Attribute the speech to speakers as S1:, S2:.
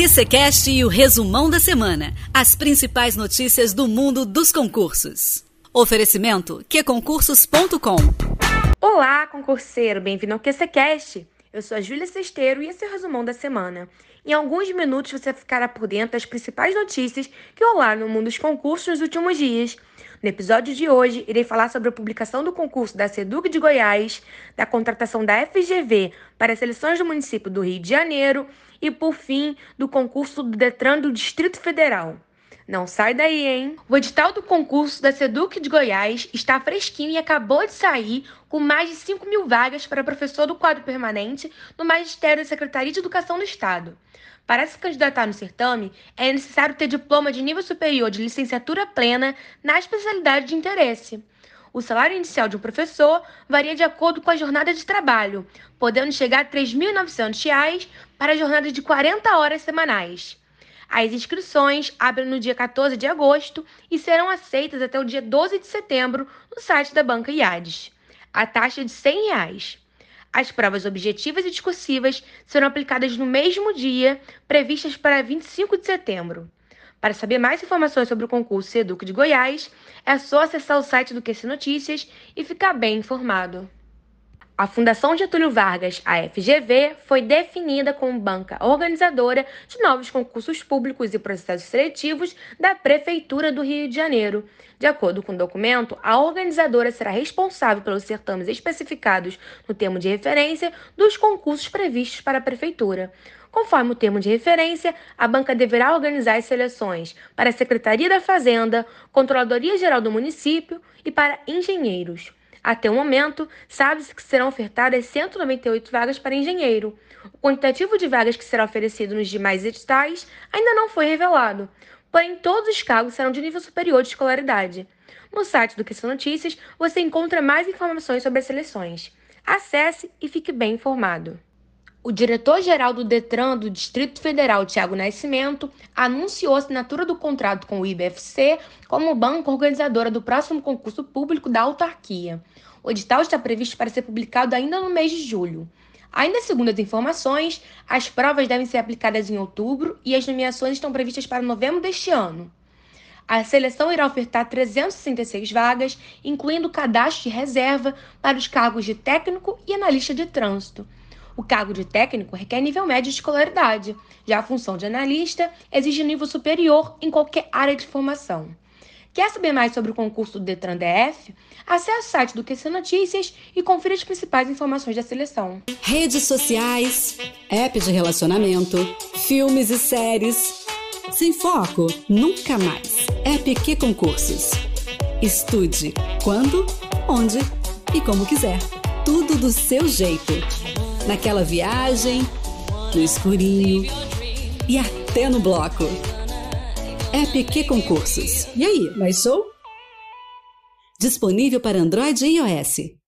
S1: QCCast e o resumão da semana. As principais notícias do mundo dos concursos. Oferecimento qconcursos.com
S2: Olá, concurseiro, bem-vindo ao QCCast. Eu sou a Júlia Cesteiro e esse é o resumão da semana. Em alguns minutos você ficará por dentro das principais notícias que rolaram no mundo dos concursos nos últimos dias. No episódio de hoje, irei falar sobre a publicação do concurso da SEDUC de Goiás, da contratação da FGV para as seleções do município do Rio de Janeiro e, por fim, do concurso do Detran do Distrito Federal. Não sai daí, hein? O edital do concurso da SEDUC de Goiás está fresquinho e acabou de sair com mais de 5 mil vagas para professor do quadro permanente no Magistério da Secretaria de Educação do Estado. Para se candidatar no certame, é necessário ter diploma de nível superior de licenciatura plena na especialidade de interesse. O salário inicial de um professor varia de acordo com a jornada de trabalho, podendo chegar a R$ 3.900 para a jornada de 40 horas semanais. As inscrições abrem no dia 14 de agosto e serão aceitas até o dia 12 de setembro no site da Banca IADES. A taxa é de 100 reais. As provas objetivas e discursivas serão aplicadas no mesmo dia, previstas para 25 de setembro. Para saber mais informações sobre o concurso Seduc de Goiás, é só acessar o site do QC Notícias e ficar bem informado. A Fundação Getúlio Vargas, a FGV, foi definida como banca organizadora de novos concursos públicos e processos seletivos da Prefeitura do Rio de Janeiro. De acordo com o documento, a organizadora será responsável pelos certames especificados no termo de referência dos concursos previstos para a Prefeitura. Conforme o termo de referência, a banca deverá organizar as seleções para a Secretaria da Fazenda, Controladoria Geral do Município e para engenheiros. Até o momento, sabe-se que serão ofertadas 198 vagas para engenheiro. O quantitativo de vagas que será oferecido nos demais editais ainda não foi revelado, porém todos os cargos serão de nível superior de escolaridade. No site do Questão Notícias você encontra mais informações sobre as seleções. Acesse e fique bem informado. O diretor-geral do Detran do Distrito Federal, Tiago Nascimento, anunciou a assinatura do contrato com o IBFC como banco organizadora do próximo concurso público da autarquia. O edital está previsto para ser publicado ainda no mês de julho. Ainda segundo as informações, as provas devem ser aplicadas em outubro e as nomeações estão previstas para novembro deste ano. A seleção irá ofertar 366 vagas, incluindo cadastro de reserva para os cargos de técnico e analista de trânsito. O cargo de técnico requer nível médio de escolaridade, já a função de analista exige nível superior em qualquer área de formação. Quer saber mais sobre o concurso do Detran DF? Acesse o site do QC Notícias e confira as principais informações da seleção.
S1: Redes sociais, app de relacionamento, filmes e séries. Sem foco, nunca mais. App que Concursos. Estude quando, onde e como quiser. Tudo do seu jeito naquela viagem, no escurinho e até no bloco. É PQ Concursos. E aí, mais show? Disponível para Android e iOS.